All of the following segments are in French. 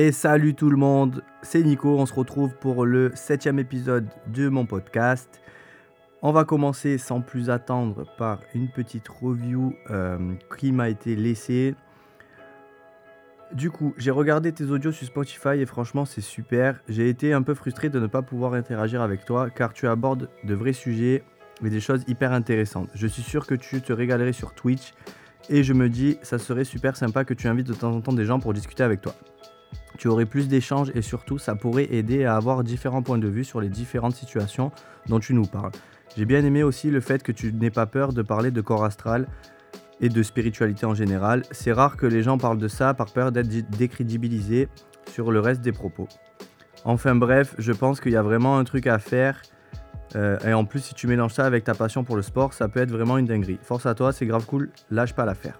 Et salut tout le monde, c'est Nico, on se retrouve pour le septième épisode de mon podcast. On va commencer sans plus attendre par une petite review euh, qui m'a été laissée. Du coup, j'ai regardé tes audios sur Spotify et franchement c'est super. J'ai été un peu frustré de ne pas pouvoir interagir avec toi car tu abordes de vrais sujets et des choses hyper intéressantes. Je suis sûr que tu te régalerais sur Twitch et je me dis ça serait super sympa que tu invites de temps en temps des gens pour discuter avec toi tu aurais plus d'échanges et surtout ça pourrait aider à avoir différents points de vue sur les différentes situations dont tu nous parles. J'ai bien aimé aussi le fait que tu n'aies pas peur de parler de corps astral et de spiritualité en général. C'est rare que les gens parlent de ça par peur d'être décrédibilisés sur le reste des propos. Enfin bref, je pense qu'il y a vraiment un truc à faire. Euh, et en plus, si tu mélanges ça avec ta passion pour le sport, ça peut être vraiment une dinguerie. Force à toi, c'est grave cool, lâche pas l'affaire.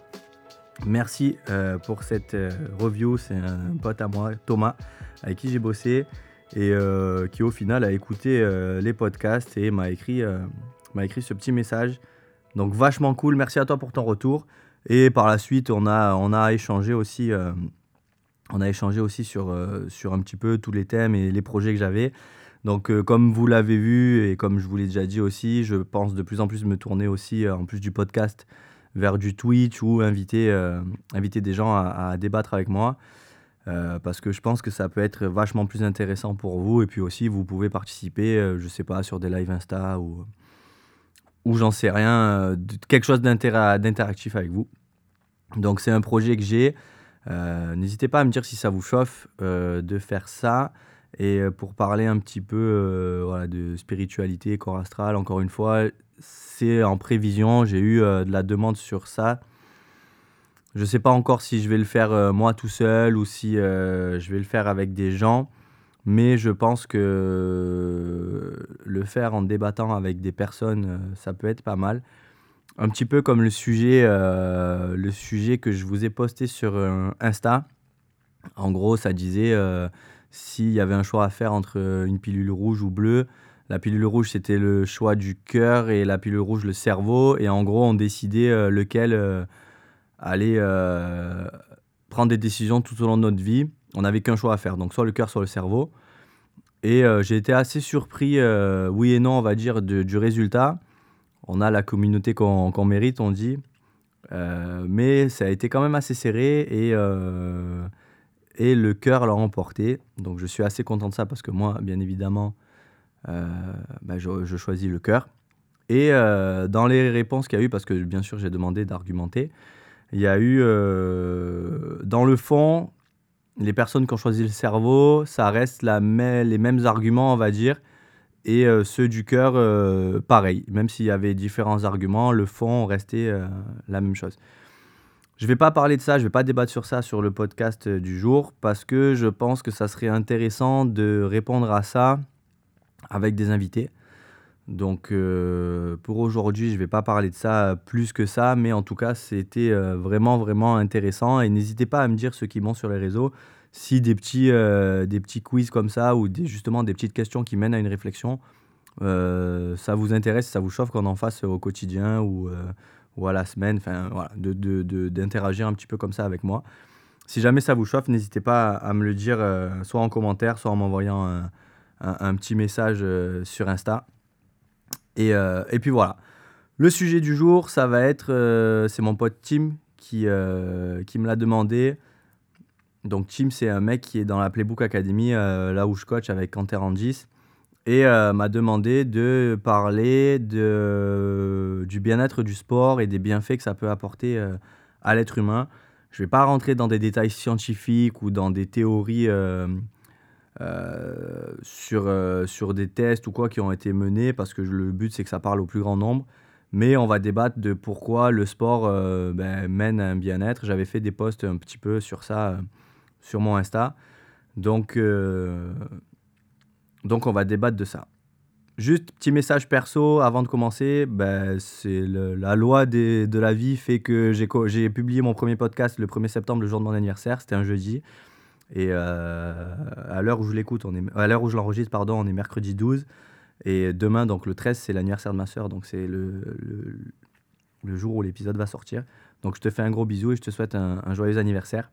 Merci euh, pour cette euh, review. C'est un pote à moi, Thomas, avec qui j'ai bossé et euh, qui au final a écouté les podcasts et m'a écrit, m'a écrit ce petit message. Donc vachement cool. Merci à toi pour ton retour. Et par la suite, on a, on a échangé aussi, on a échangé aussi sur, sur un petit peu tous les thèmes et les projets que j'avais. Donc, comme vous l'avez vu et comme je vous l'ai déjà dit aussi, je pense de plus en plus me tourner aussi, en plus du podcast, vers du Twitch ou inviter, euh, inviter des gens à, débattre avec moi. Euh, parce que je pense que ça peut être vachement plus intéressant pour vous. Et puis aussi, vous pouvez participer, euh, je sais pas, sur des lives Insta ou, ou j'en sais rien, quelque chose d'interactif avec vous. Donc c'est un projet que j'ai. N'hésitez pas à me dire si ça vous chauffe de faire ça. Et pour parler un petit peu de spiritualité, corps astral, encore une fois, c'est en prévision. J'ai eu euh, de la demande sur ça. Je ne sais pas encore si je vais le faire euh, moi tout seul ou si euh, je vais le faire avec des gens. Mais je pense que le faire en débattant avec des personnes, ça peut être pas mal. Un petit peu comme le sujet, le sujet que je vous ai posté sur Insta. En gros, ça disait s'il y avait un choix à faire entre une pilule rouge ou bleue, la pilule rouge, c'était le choix du cœur et la pilule rouge, le cerveau. Et en gros, on décidait euh, lequel euh, allait euh, prendre des décisions tout au long de notre vie. On n'avait qu'un choix à faire, donc soit le cœur, soit le cerveau. Et j'ai été assez surpris, oui et non, on va dire, du résultat. On a la communauté qu'on mérite, on dit. mais ça a été quand même assez serré et, et le cœur l'a emporté. Donc je suis assez content de ça parce que moi, bien évidemment, bah, je, choisis le cœur. Et euh, dans les réponses qu'il y a eu, parce que bien sûr j'ai demandé d'argumenter, il y a eu euh, dans le fond, les personnes qui ont choisi le cerveau, ça reste les mêmes arguments, on va dire, et ceux du cœur, pareil. Même s'il y avait différents arguments, le fond restait la même chose. Je ne vais pas parler de ça, je ne vais pas débattre sur ça sur le podcast du jour, parce que je pense que ça serait intéressant de répondre à ça avec des invités. Donc euh, pour aujourd'hui, je ne vais pas parler de ça plus que ça, mais en tout cas, c'était euh, vraiment, vraiment intéressant. Et n'hésitez pas à me dire, ceux qui m'ont sur les réseaux, si des petits, euh, des petits quiz comme ça ou justement des petites questions qui mènent à une réflexion, ça vous intéresse, ça vous chauffe qu'on en fasse au quotidien ou, ou à la semaine, enfin voilà, d'interagir de, de, un petit peu comme ça avec moi. Si jamais ça vous chauffe, n'hésitez pas à, me le dire, soit en commentaire, soit en m'envoyant un un, petit message euh, sur Insta. Et, euh, et, puis voilà. Le sujet du jour, ça va être, euh, c'est mon pote Tim qui, qui me l'a demandé. Donc Tim, c'est un mec qui est dans la Playbook Academy, là où je coach avec Canter Rangis, et m'a demandé de parler de, du bien-être du sport et des bienfaits que ça peut apporter à l'être humain. Je ne vais pas rentrer dans des détails scientifiques ou dans des théories euh, sur, euh, sur des tests ou quoi qui ont été menés, parce que le but c'est que ça parle au plus grand nombre. Mais on va débattre de pourquoi le sport euh, ben, mène à un bien-être. J'avais fait des posts un petit peu sur ça sur mon Insta. Donc, donc on va débattre de ça. Juste petit message perso avant de commencer, ben, c'est la loi de la vie fait que j'ai publié mon premier podcast le 1er septembre, le jour de mon anniversaire, c'était un jeudi. Et euh, à l'heure où je l'écoute, on est, à l'heure où je l'enregistre, pardon, on est mercredi 12. Et demain, donc le 13, c'est l'anniversaire de ma soeur. Donc c'est le, le, jour où l'épisode va sortir. Donc je te fais un gros bisou et je te souhaite un, joyeux anniversaire.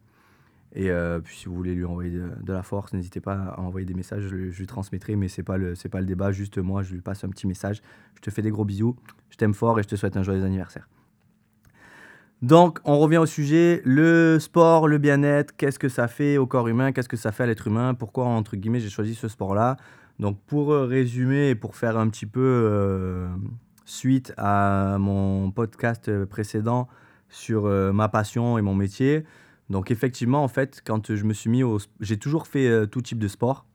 Et euh, puis si vous voulez lui envoyer de, la force, n'hésitez pas à envoyer des messages, je, lui transmettrai, mais ce n'est pas, le, pas le débat, juste moi, je lui passe un petit message. Je te fais des gros bisous, je t'aime fort et je te souhaite un joyeux anniversaire. Donc, on revient au sujet, le sport, le bien-être, qu'est-ce que ça fait au corps humain, qu'est-ce que ça fait à l'être humain, pourquoi, entre guillemets, j'ai choisi ce sport-là. Donc, pour euh, résumer et pour faire un petit peu euh, suite à mon podcast précédent sur ma passion et mon métier, donc effectivement, en fait, quand je me suis mis au... J'ai toujours fait euh, tout type de sport,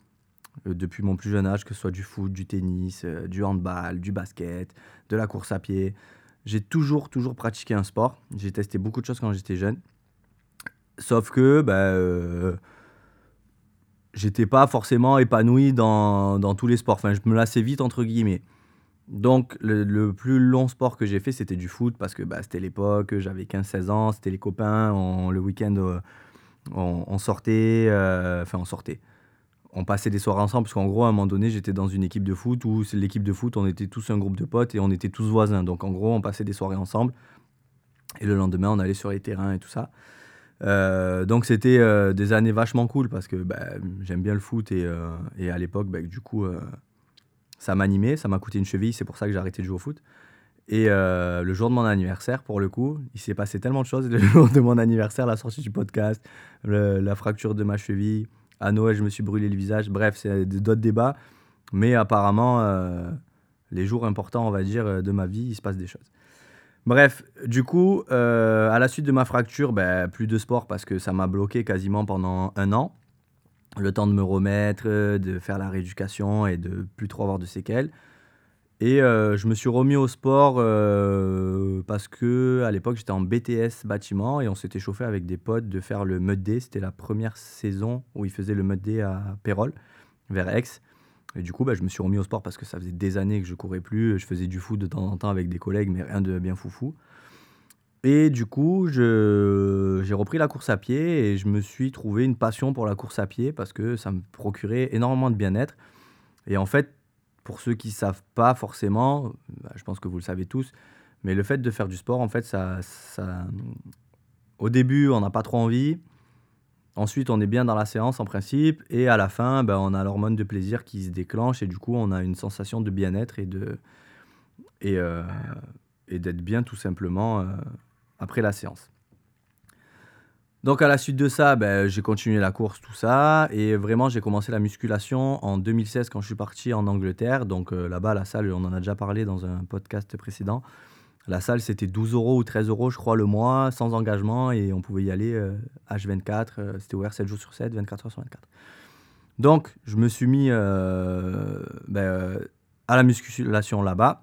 euh, depuis mon plus jeune âge, que ce soit du foot, du tennis, euh, du handball, du basket, de la course à pied. J'ai toujours, toujours pratiqué un sport. J'ai testé beaucoup de choses quand j'étais jeune. Sauf que, ben, j'étais pas forcément épanoui dans, dans, tous les sports. Enfin, je me lassais vite, entre guillemets. Donc, le, plus long sport que j'ai fait, c'était du foot parce que bah, c'était l'époque, j'avais 15-16 ans, c'était les copains, le week-end, euh, on, sortait, euh, enfin, on sortait. On passait des soirées ensemble parce qu'en gros, à un moment donné, j'étais dans une équipe de foot où l'équipe de foot, on était tous un groupe de potes et on était tous voisins. Donc, en gros, on passait des soirées ensemble et le lendemain, on allait sur les terrains et tout ça. Euh, donc c'était des années vachement cool parce que bah, j'aime bien le foot et, et à l'époque, bah, du coup, ça m'animait, ça m'a coûté une cheville, c'est pour ça que j'ai arrêté de jouer au foot. Et euh, le jour de mon anniversaire, pour le coup, il s'est passé tellement de choses. Le jour de mon anniversaire, la sortie du podcast, la fracture de ma cheville, à Noël, je me suis brûlé le visage. Bref, c'est d'autres débats. Mais apparemment, euh, les jours importants, on va dire, de ma vie, il se passe des choses. Bref, du coup, euh, à la suite de ma fracture, ben, plus de sport parce que ça m'a bloqué quasiment pendant un an le temps de me remettre, euh, de faire la rééducation et de plus trop avoir de séquelles. Et euh, je me suis remis au sport euh, parce que à l'époque j'étais en BTS bâtiment et on s'était chauffé avec des potes de faire le Mud Day. C'était la première saison où ils faisaient le Mud Day à Pérol, vers Aix. Et du coup, bah, je me suis remis au sport parce que ça faisait des années que je courais plus. Je faisais du foot de temps en temps avec des collègues, mais rien de bien foufou. Et du coup, j'ai repris la course à pied et je me suis trouvé une passion pour la course à pied parce que ça me procurait énormément de bien-être. Et en fait, pour ceux qui ne savent pas forcément, bah, je pense que vous le savez tous, mais le fait de faire du sport, en fait, ça, au début, on n'a pas trop envie. Ensuite, on est bien dans la séance en principe. Et à la fin, ben, on a l'hormone de plaisir qui se déclenche. Et du coup, on a une sensation de bien-être et de et, euh, d'être bien tout simplement. Euh, après la séance. Donc à la suite de ça, ben, j'ai continué la course, tout ça. Et vraiment, j'ai commencé la musculation en 2016 quand je suis parti en Angleterre. Donc euh, là-bas, la salle, on en a déjà parlé dans un podcast précédent. La salle, c'était 12 euros ou 13 euros, je crois, le mois, sans engagement. Et on pouvait y aller H24. Euh, euh, c'était ouvert 7 jours sur 7, 24 heures sur 24. Donc, je me suis mis ben, à la musculation là-bas.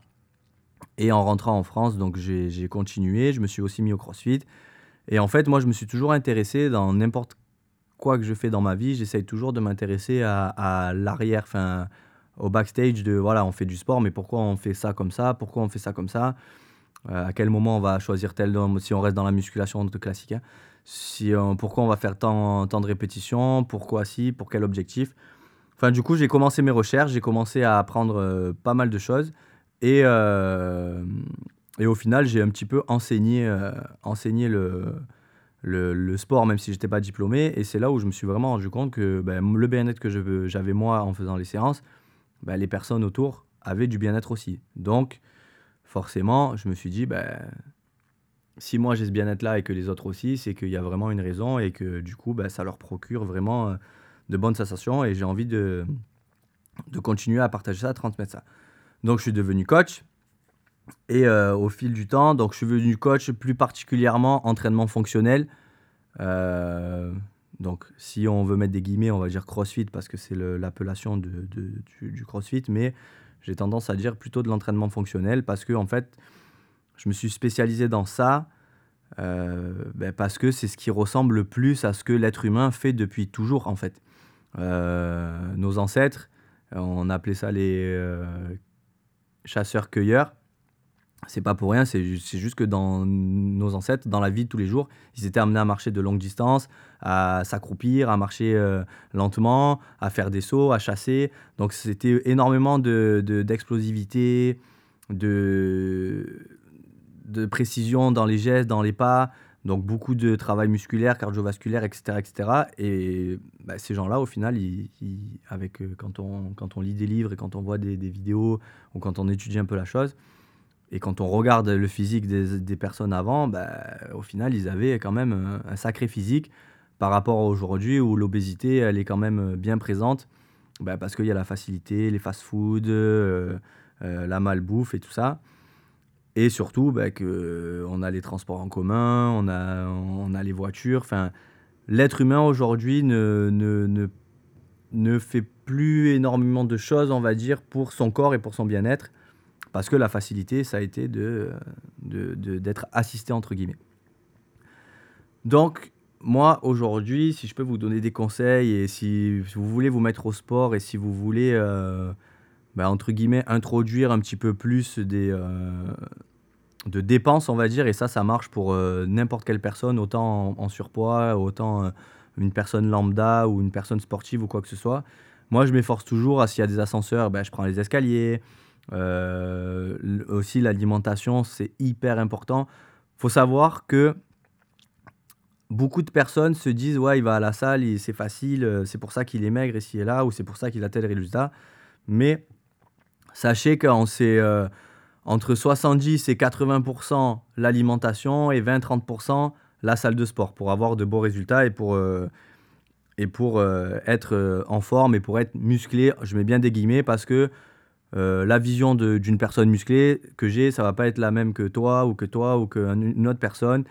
Et en rentrant en France, donc j'ai continué, je me suis aussi mis au CrossFit. Et en fait, moi, je me suis toujours intéressé dans n'importe quoi que je fais dans ma vie, j'essaye toujours de m'intéresser à, l'arrière, enfin, au backstage de, voilà, on fait du sport, mais pourquoi on fait ça comme ça? Pourquoi on fait ça comme ça? Euh, À quel moment on va choisir tel, si on reste dans la musculation de classique, hein. si, pourquoi on va faire tant, tant de répétitions? Pourquoi si? Pour quel objectif? Enfin, du coup, j'ai commencé mes recherches, j'ai commencé à apprendre euh, pas mal de choses. Et, euh, et au final, j'ai un petit peu enseigné, euh, enseigné le, le, sport, même si je n'étais pas diplômé. Et c'est là où je me suis vraiment rendu compte que ben, le bien-être que j'avais moi en faisant les séances, ben, les personnes autour avaient du bien-être aussi. Donc, forcément, je me suis dit, ben, si moi j'ai ce bien-être-là et que les autres aussi, c'est qu'il y a vraiment une raison et que du coup, ben, ça leur procure vraiment euh, de bonnes sensations. Et j'ai envie de, de continuer à partager ça, à transmettre ça. Donc je suis devenu coach. Et euh, au fil du temps, donc je suis devenu coach plus particulièrement entraînement fonctionnel. Euh, donc si on veut mettre des guillemets, on va dire CrossFit parce que c'est l'appellation de, du, CrossFit, mais j'ai tendance à dire plutôt de l'entraînement fonctionnel parce que en fait, je me suis spécialisé dans ça euh, ben parce que c'est ce qui ressemble le plus à ce que l'être humain fait depuis toujours en fait. nos ancêtres, on appelait ça les chasseurs-cueilleurs. C'est pas pour rien, c'est juste que dans nos ancêtres, dans la vie de tous les jours, ils étaient amenés à marcher de longues distances, à s'accroupir, à marcher euh, lentement, à faire des sauts, à chasser. Donc c'était énormément d'explosivité, de, de, de, précision dans les gestes, dans les pas. Donc beaucoup de travail musculaire, cardiovasculaire, etc. etc. Et bah, ces gens-là, au final, avec, euh, quand, on, quand on lit des livres et quand on voit des, vidéos ou quand on étudie un peu la chose, et quand on regarde le physique des, personnes avant, bah, au final, ils avaient quand même un, sacré physique par rapport à aujourd'hui où l'obésité, elle est quand même bien présente bah, parce qu'il y a la facilité, les fast-foods, euh, euh, la malbouffe et tout ça. Et surtout, bah, que, euh, on a les transports en commun, on a, on a les voitures. Enfin, l'être humain aujourd'hui ne, ne, ne, ne, fait plus énormément de choses, on va dire, pour son corps et pour son bien-être. Parce que la facilité, ça a été de, d'être assisté, entre guillemets. Donc, moi, aujourd'hui, si je peux vous donner des conseils et si, vous voulez vous mettre au sport et si vous voulez, euh, bah, entre guillemets, introduire un petit peu plus des, euh, de dépenses, on va dire, et ça, ça marche pour euh, n'importe quelle personne, autant en, surpoids, autant une personne lambda ou une personne sportive ou quoi que ce soit. Moi, je m'efforce toujours, s'il y a des ascenseurs, ben, je prends les escaliers. Euh, aussi, l'alimentation, c'est hyper important. Il faut savoir que beaucoup de personnes se disent Ouais, il va à la salle, c'est facile, c'est pour ça qu'il est maigre ici et là, ou c'est pour ça qu'il a tel résultat. Mais sachez qu'on s'est entre 70 et 80% l'alimentation et 20-30% la salle de sport pour avoir de beaux résultats et pour, euh, et pour euh, être euh, en forme et pour être musclé. Je mets bien des guillemets parce que la vision d'une personne musclée que j'ai, ça va pas être la même que toi ou que toi ou qu'une autre personne.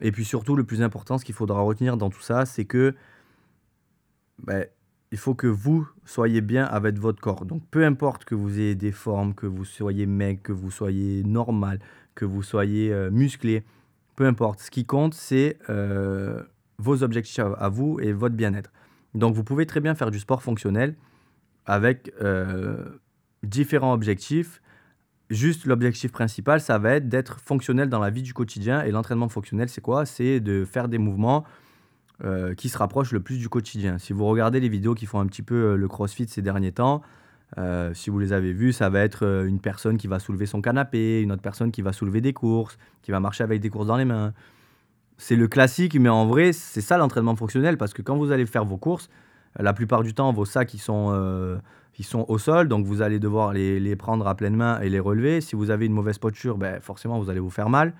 Et puis surtout, le plus important, ce qu'il faudra retenir dans tout ça, c'est que ben, il faut que vous soyez bien avec votre corps. Donc peu importe que vous ayez des formes, que vous soyez mec, que vous soyez normal, que vous soyez euh, musclé, peu importe. Ce qui compte, c'est euh, vos objectifs à vous et votre bien-être. Donc vous pouvez très bien faire du sport fonctionnel avec euh, différents objectifs. Juste l'objectif principal, ça va être d'être fonctionnel dans la vie du quotidien. Et l'entraînement fonctionnel, c'est quoi? C'est de faire des mouvements euh, qui se rapproche le plus du quotidien. Si vous regardez les vidéos qui font un petit peu euh, le crossfit ces derniers temps, euh, si vous les avez vues, ça va être une personne qui va soulever son canapé, une autre personne qui va soulever des courses, qui va marcher avec des courses dans les mains. C'est le classique, mais en vrai, c'est ça l'entraînement fonctionnel, parce que quand vous allez faire vos courses, la plupart du temps, vos sacs, ils sont, ils sont au sol, donc vous allez devoir les, prendre à pleine main et les relever. Si vous avez une mauvaise posture, ben, forcément, vous allez vous faire mal.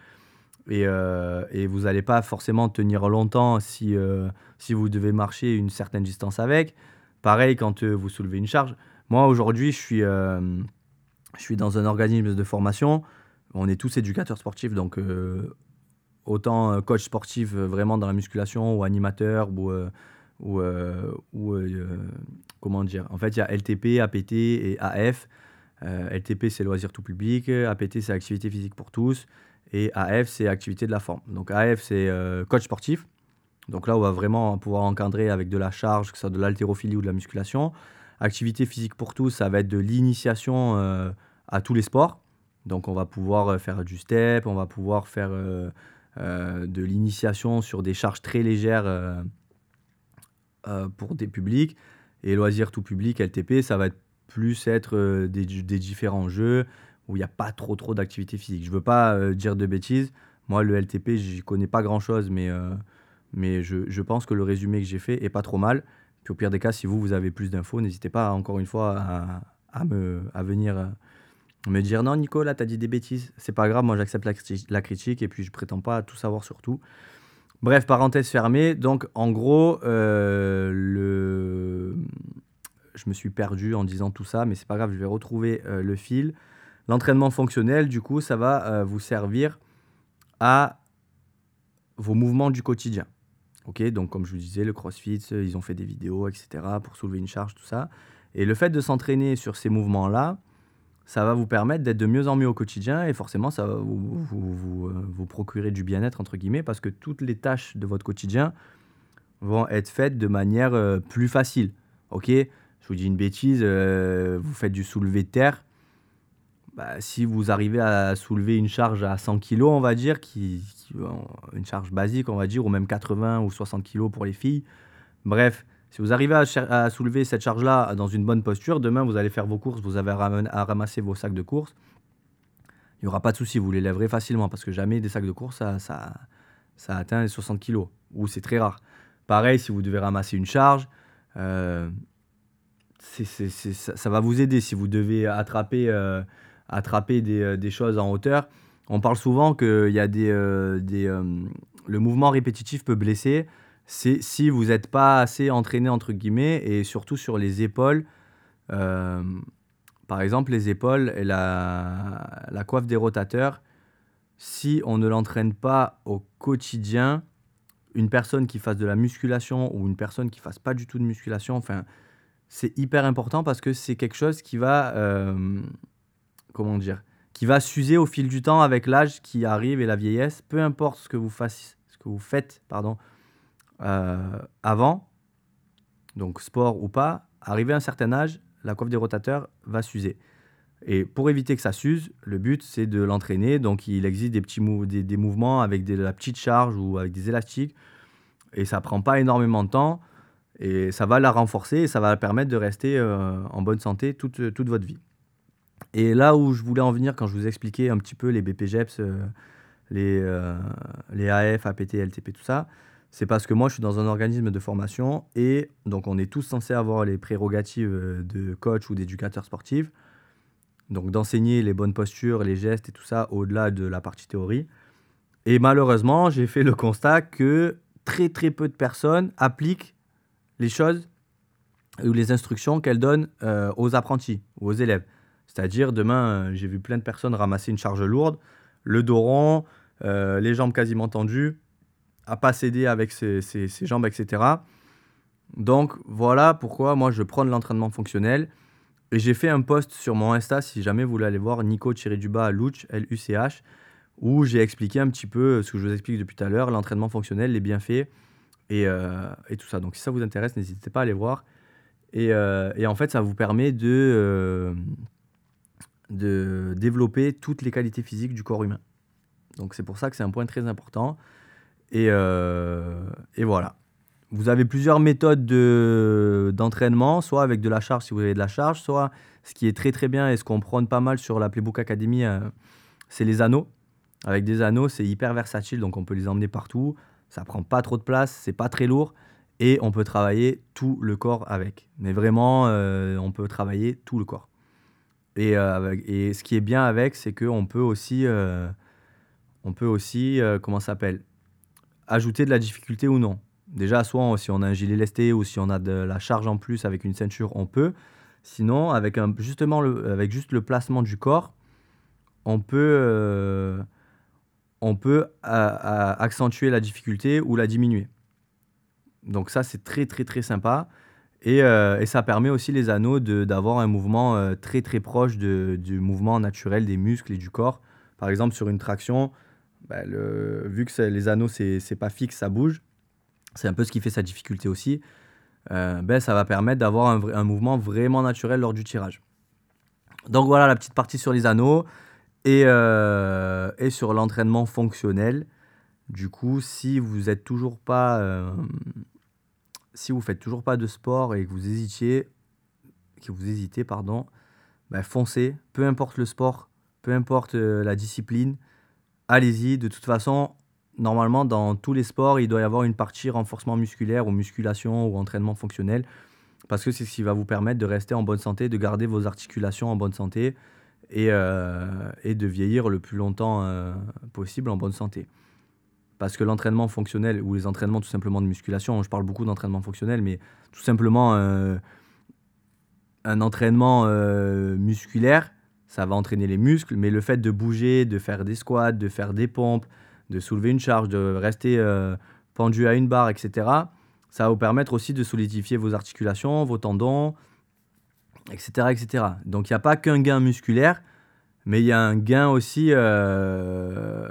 Et, euh, vous n'allez pas forcément tenir longtemps si, euh, si vous devez marcher une certaine distance avec. Pareil quand euh, vous soulevez une charge. Moi, aujourd'hui, je suis, je suis dans un organisme de formation. On est tous éducateurs sportifs, donc autant coach sportif vraiment dans la musculation ou animateur ou, ou, ou comment dire. En fait, il y a LTP, APT et AF. LTP, c'est loisir tout public. APT, c'est activité physique pour tous. Et AF, c'est activité de la forme. Donc AF, c'est euh, coach sportif. Donc là, on va vraiment pouvoir encadrer avec de la charge, que ce soit de l'haltérophilie ou de la musculation. Activité physique pour tous, ça va être de l'initiation euh, à tous les sports. Donc on va pouvoir euh, faire du step, on va pouvoir faire de l'initiation sur des charges très légères pour des publics. Et loisirs tout public, LTP, ça va être plus être des, des différents jeux, où il n'y a pas trop trop d'activité physique. Je veux pas euh, dire de bêtises. Moi, le LTP, j'y connais pas grand-chose, mais, euh, mais je, je, pense que le résumé que j'ai fait est pas trop mal. Puis au pire des cas, si vous, vous avez plus d'infos, n'hésitez pas, encore une fois, à, à me, à venir euh, me dire « Non, Nico, là, tu as dit des bêtises. C'est pas grave, moi, j'accepte la, la, critique et puis je prétends pas tout savoir sur tout. » Bref, parenthèse fermée. Donc, en gros, le... je me suis perdu en disant tout ça, mais c'est pas grave, je vais retrouver le fil. L'entraînement fonctionnel, du coup, ça va euh, vous servir à vos mouvements du quotidien. Ok, donc comme je vous disais, le CrossFit, ils ont fait des vidéos, etc., pour soulever une charge, tout ça. Et le fait de s'entraîner sur ces mouvements-là, ça va vous permettre d'être de mieux en mieux au quotidien et forcément, ça va vous, vous, euh, procurer du bien-être, entre guillemets, parce que toutes les tâches de votre quotidien vont être faites de manière euh, plus facile. Ok, je vous dis une bêtise, vous faites du soulevé de terre, bah, si vous arrivez à soulever une charge à 100 kg, on va dire, qui, une charge basique, on va dire, ou même 80 ou 60 kg pour les filles. Bref, si vous arrivez à, soulever cette charge-là dans une bonne posture, demain vous allez faire vos courses, vous avez à, ramasser vos sacs de course. Il n'y aura pas de souci, vous les lèverez facilement parce que jamais des sacs de course, ça, atteint les 60 kg, ou c'est très rare. Pareil, si vous devez ramasser une charge, euh, ça, va vous aider. Si vous devez attraper, euh, attraper des, choses en hauteur, on parle souvent que y a des le mouvement répétitif peut blesser. C'est si vous n'êtes pas assez entraîné, entre guillemets, et surtout sur les épaules. par exemple, les épaules et la, la coiffe des rotateurs, si on ne l'entraîne pas au quotidien, une personne qui fasse de la musculation ou une personne qui fasse pas du tout de musculation, enfin, c'est hyper important parce que c'est quelque chose qui va, euh, comment dire, qui va s'user au fil du temps avec l'âge qui arrive et la vieillesse. Peu importe ce que vous, fassiez, ce que vous faites, pardon, euh, avant, donc sport ou pas, arrivé à un certain âge, la coiffe des rotateurs va s'user. Et pour éviter que ça s'use, le but c'est de l'entraîner. Donc il existe des petits mouvements avec de la petite charge ou avec des élastiques. Et ça prend pas énormément de temps. Et ça va la renforcer et ça va permettre de rester euh, en bonne santé toute, votre vie. Et là où je voulais en venir quand je vous expliquais un petit peu les BPGEPS, euh, les, euh, les AF, APT, LTP, tout ça, c'est parce que moi je suis dans un organisme de formation et donc on est tous censés avoir les prérogatives de coach ou d'éducateur sportif. Donc d'enseigner les bonnes postures, les gestes et tout ça au-delà de la partie théorie. Et malheureusement, j'ai fait le constat que très très peu de personnes appliquent les choses ou les instructions qu'elles donnent euh, aux apprentis ou aux élèves. C'est-à-dire, demain, euh, j'ai vu plein de personnes ramasser une charge lourde, le dos rond, euh, les jambes quasiment tendues, à pas céder avec ses, ses jambes, etc. Donc voilà pourquoi moi je prends de l'entraînement fonctionnel et j'ai fait un post sur mon Insta, si jamais vous voulez aller voir, Nico-Luch, L-U-C-H, où j'ai expliqué un petit peu ce que je vous explique depuis tout à l'heure, l'entraînement fonctionnel, les bienfaits et, euh, et, tout ça. Donc si ça vous intéresse, n'hésitez pas à aller voir. Et, euh, et, en fait, ça vous permet de, euh, de développer toutes les qualités physiques du corps humain. Donc c'est pour ça que c'est un point très important. Et, et voilà. Vous avez plusieurs méthodes d'entraînement, soit avec de la charge si vous avez de la charge, soit ce qui est très très bien et ce qu'on prône pas mal sur la Playbook Academy, euh, c'est les anneaux. Avec des anneaux, c'est hyper versatile, donc on peut les emmener partout. Ça prend pas trop de place, c'est pas très lourd et on peut travailler tout le corps avec. Mais vraiment, euh, on peut travailler tout le corps. Et, euh, ce qui est bien avec, c'est qu'on peut aussi, on peut aussi, comment s'appelle, ajouter de la difficulté ou non. Déjà, soit si on a un gilet lesté ou si on a de la charge en plus avec une ceinture, on peut. Sinon, avec, justement le, avec juste le placement du corps, on peut, euh, on peut accentuer la difficulté ou la diminuer. Donc ça, c'est très très très sympa. Et, euh, ça permet aussi les anneaux d'avoir un mouvement euh, très très proche de, du mouvement naturel des muscles et du corps. Par exemple, sur une traction, bah, le, vu que les anneaux, c'est pas fixe, ça bouge c'est un peu ce qui fait sa difficulté aussi, euh, ben, ça va permettre d'avoir un, mouvement vraiment naturel lors du tirage. Donc voilà la petite partie sur les anneaux et, euh, et sur l'entraînement fonctionnel. Du coup, si vous êtes toujours pas, euh, si vous faites toujours pas de sport et que vous hésitiez, que vous hésitez, pardon, ben foncez. Peu importe le sport, peu importe la discipline, allez-y. De toute façon, normalement, dans tous les sports, il doit y avoir une partie renforcement musculaire ou musculation ou entraînement fonctionnel. Parce que c'est ce qui va vous permettre de rester en bonne santé, de garder vos articulations en bonne santé et, euh, et de vieillir le plus longtemps euh, possible en bonne santé. Parce que l'entraînement fonctionnel ou les entraînements tout simplement de musculation, je parle beaucoup d'entraînement fonctionnel, mais tout simplement euh, un entraînement musculaire, ça va entraîner les muscles, mais le fait de bouger, de faire des squats, de faire des pompes, de soulever une charge, de rester euh, pendu à une barre, etc., ça va vous permettre aussi de solidifier vos articulations, vos tendons, etc. etc. Donc il n'y a pas qu'un gain musculaire, mais il y a un gain aussi euh,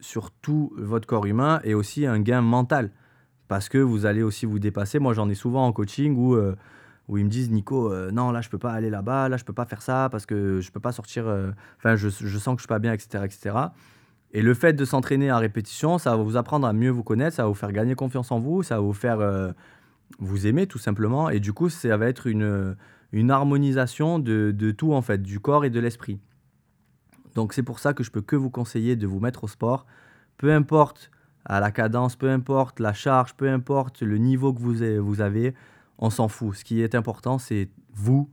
sur tout votre corps humain et aussi un gain mental. Parce que vous allez aussi vous dépasser. Moi, j'en ai souvent en coaching où, euh, où ils me disent Nico, non, là, je peux pas aller là-bas, là, je peux pas faire ça parce que je peux pas sortir. Enfin, je, je, sens que je suis pas bien, etc. etc. Et le fait de s'entraîner à répétition, ça va vous apprendre à mieux vous connaître, ça va vous faire gagner confiance en vous, ça va vous faire euh, vous aimer tout simplement. Et du coup, ça va être une, une harmonisation de, de tout en fait, du corps et de l'esprit. Donc c'est pour ça que je peux que vous conseiller de vous mettre au sport, peu importe à la cadence, peu importe, la charge, peu importe le niveau que vous avez, on s'en fout. Ce qui est important, c'est vous,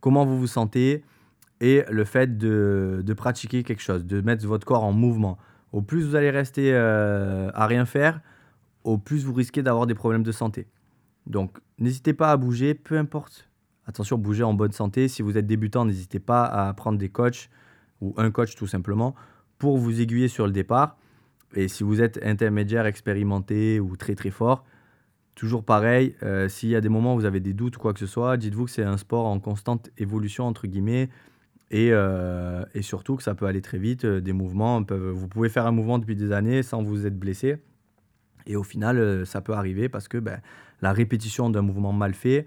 comment vous vous sentez et le fait de, pratiquer quelque chose, de mettre votre corps en mouvement. Au plus vous allez rester euh, à rien faire, au plus vous risquez d'avoir des problèmes de santé. Donc n'hésitez pas à bouger, peu importe. Attention, bouger en bonne santé. Si vous êtes débutant, n'hésitez pas à prendre des coachs ou un coach tout simplement pour vous aiguiller sur le départ. Et si vous êtes intermédiaire, expérimenté ou très très fort, toujours pareil, euh, s'il y a des moments où vous avez des doutes ou quoi que ce soit, dites-vous que c'est un sport en constante évolution, entre guillemets, et, euh, surtout que ça peut aller très vite. Euh, des mouvements, peuvent, vous pouvez faire un mouvement depuis des années sans vous être blessé. Et au final, ça peut arriver parce que ben, la répétition d'un mouvement mal fait,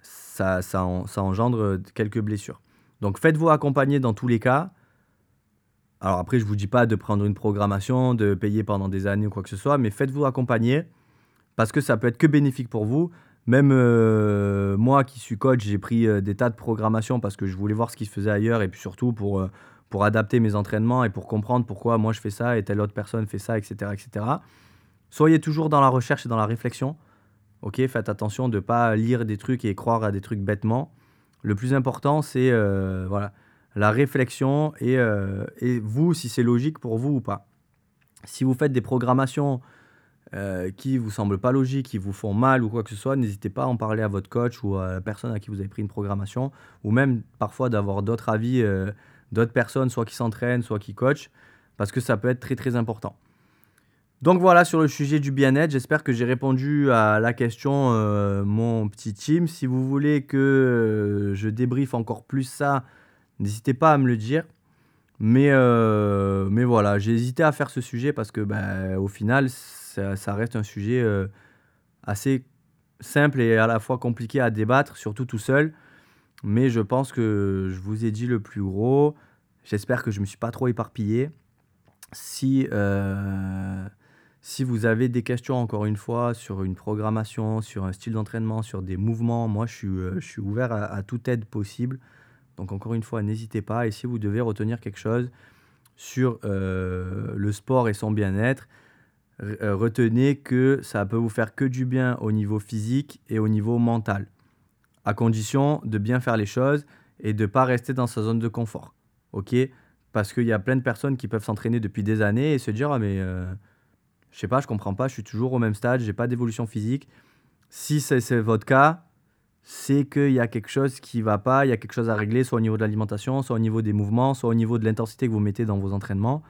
ça, ça engendre quelques blessures. Donc faites-vous accompagner dans tous les cas. Alors après, je ne vous dis pas de prendre une programmation, de payer pendant des années ou quoi que ce soit, mais faites-vous accompagner parce que ça peut être que bénéfique pour vous. Même euh, moi qui suis coach, j'ai pris euh, des tas de programmations parce que je voulais voir ce qui se faisait ailleurs et puis surtout pour, euh, pour adapter mes entraînements et pour comprendre pourquoi moi je fais ça et telle autre personne fait ça, etc. etc. Soyez toujours dans la recherche et dans la réflexion. Ok, faites attention de ne pas lire des trucs et croire à des trucs bêtement. Le plus important, c'est voilà, la réflexion et, et vous, si c'est logique pour vous ou pas. Si vous faites des programmations euh, qui vous semblent pas logiques, qui vous font mal ou quoi que ce soit, n'hésitez pas à en parler à votre coach ou à la personne à qui vous avez pris une programmation, ou même parfois d'avoir d'autres avis euh, d'autres personnes, soit qui s'entraînent, soit qui coachent, parce que ça peut être très très important. Donc voilà sur le sujet du bien-être, j'espère que j'ai répondu à la question, euh, mon petit team. Si vous voulez que je débriefe encore plus ça, n'hésitez pas à me le dire. Mais, mais voilà, j'ai hésité à faire ce sujet parce que ben, au final, ça, reste un sujet euh, assez simple et à la fois compliqué à débattre, surtout tout seul. Mais je pense que je vous ai dit le plus gros. J'espère que je ne me suis pas trop éparpillé. Si, euh, si vous avez des questions, encore une fois, sur une programmation, sur un style d'entraînement, sur des mouvements, moi, je suis, euh, je suis ouvert à, toute aide possible. Donc, encore une fois, n'hésitez pas. Et si vous devez retenir quelque chose sur le sport et son bien-être, euh, retenez que ça peut vous faire que du bien au niveau physique et au niveau mental, à condition de bien faire les choses et de ne pas rester dans sa zone de confort. Ok? Parce qu'il y a plein de personnes qui peuvent s'entraîner depuis des années et se dire Ah, mais euh, je sais pas, je comprends pas, je suis toujours au même stade, j'ai pas d'évolution physique. Si c'est votre cas, c'est qu'il y a quelque chose qui va pas, il y a quelque chose à régler, soit au niveau de l'alimentation, soit au niveau des mouvements, soit au niveau de l'intensité que vous mettez dans vos entraînements.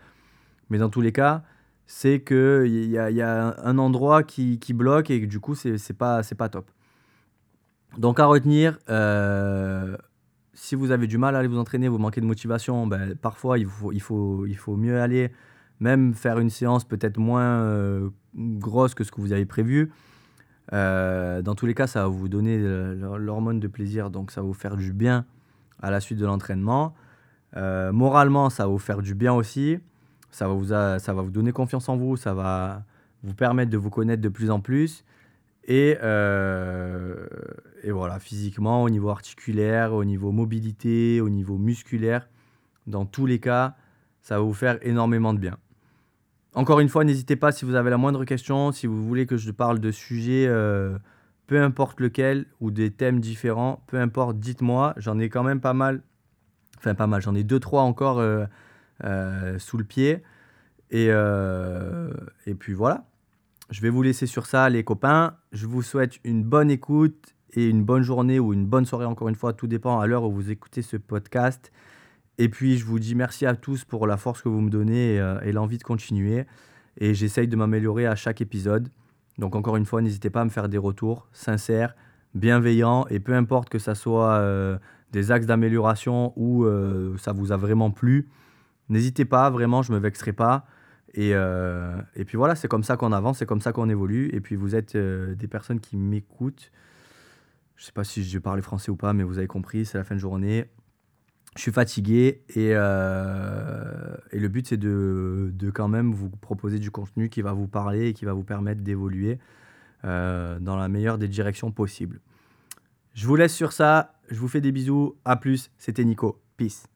Mais dans tous les cas, c'est qu'il y a, y a un endroit qui, qui, bloque et du coup, c'est n'est pas, pas top. Donc, à retenir, euh, si vous avez du mal à aller vous entraîner, vous manquez de motivation, ben, parfois, il faut, il, faut, il faut mieux aller, même faire une séance peut-être moins euh, grosse que ce que vous avez prévu. Euh, dans tous les cas, ça va vous donner l'hormone de plaisir, donc ça va vous faire du bien à la suite de l'entraînement. moralement, ça va vous faire du bien aussi. Ça va, vous ça va vous donner confiance en vous, ça va vous permettre de vous connaître de plus en plus. Euh, et voilà, physiquement, au niveau articulaire, au niveau mobilité, au niveau musculaire, dans tous les cas, ça va vous faire énormément de bien. Encore une fois, n'hésitez pas si vous avez la moindre question, si vous voulez que je parle de sujets, euh, peu importe lequel, ou des thèmes différents, peu importe, dites-moi. J'en ai quand même pas mal, enfin pas mal, j'en ai deux, trois encore euh, euh, sous le pied. Et, et puis voilà. Je vais vous laisser sur ça, les copains. Je vous souhaite une bonne écoute et une bonne journée ou une bonne soirée, encore une fois. Tout dépend à l'heure où vous écoutez ce podcast. Et puis, je vous dis merci à tous pour la force que vous me donnez et, euh, l'envie de continuer. Et j'essaye de m'améliorer à chaque épisode. Donc, encore une fois, n'hésitez pas à me faire des retours sincères, bienveillants. Et peu importe que ça soit des axes d'amélioration ou ça vous a vraiment plu. N'hésitez pas, vraiment, je ne me vexerai pas. Et, euh, et puis voilà, c'est comme ça qu'on avance, c'est comme ça qu'on évolue. Et puis vous êtes euh, des personnes qui m'écoutent. Je ne sais pas si je parle français ou pas, mais vous avez compris, c'est la fin de journée. Je suis fatigué et, euh, le but c'est de, de, quand même vous proposer du contenu qui va vous parler et qui va vous permettre d'évoluer dans la meilleure des directions possibles. Je vous laisse sur ça, je vous fais des bisous, à plus, c'était Nico, peace.